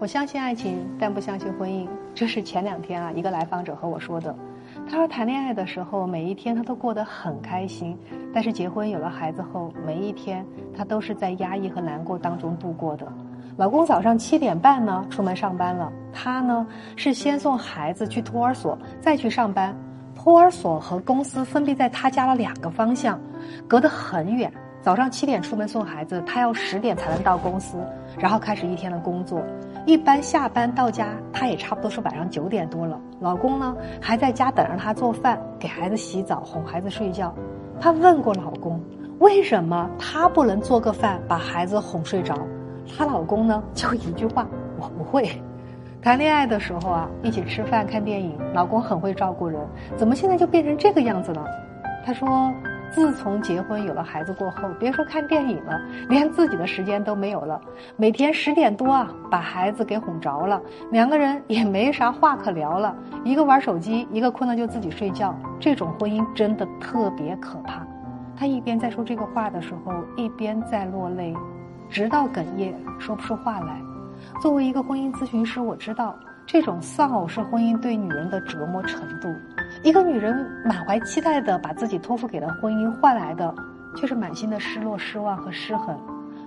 我相信爱情，但不相信婚姻。这是前两天啊，一个来访者和我说的。他说谈恋爱的时候，每一天他都过得很开心，但是结婚有了孩子后，每一天他都是在压抑和难过当中度过的。老公早上七点半呢出门上班了，他呢是先送孩子去托儿所，再去上班。托儿所和公司分别在他家的两个方向，隔得很远。早上七点出门送孩子，他要十点才能到公司，然后开始一天的工作。一般下班到家，他也差不多是晚上九点多了。老公呢还在家等着他做饭，给孩子洗澡，哄孩子睡觉。他问过老公，为什么他不能做个饭把孩子哄睡着？她老公呢就一句话：我不会。谈恋爱的时候啊，一起吃饭看电影，老公很会照顾人，怎么现在就变成这个样子了？她说。自从结婚有了孩子过后，别说看电影了，连自己的时间都没有了。每天十点多啊，把孩子给哄着了，两个人也没啥话可聊了，一个玩手机，一个困了就自己睡觉。这种婚姻真的特别可怕。他一边在说这个话的时候，一边在落泪，直到哽咽，说不出话来。作为一个婚姻咨询师，我知道这种丧偶式婚姻对女人的折磨程度。一个女人满怀期待的把自己托付给了婚姻，换来的却是满心的失落、失望和失衡。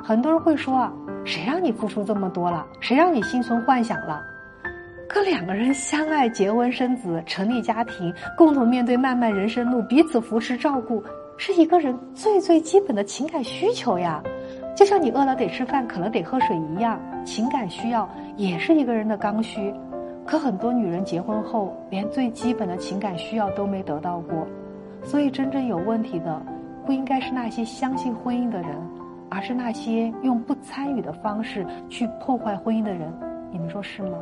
很多人会说啊，谁让你付出这么多了？谁让你心存幻想了？可两个人相爱、结婚、生子、成立家庭，共同面对漫漫人生路，彼此扶持照顾，是一个人最最基本的情感需求呀。就像你饿了得吃饭，渴了得喝水一样，情感需要也是一个人的刚需。可很多女人结婚后，连最基本的情感需要都没得到过，所以真正有问题的，不应该是那些相信婚姻的人，而是那些用不参与的方式去破坏婚姻的人。你们说是吗？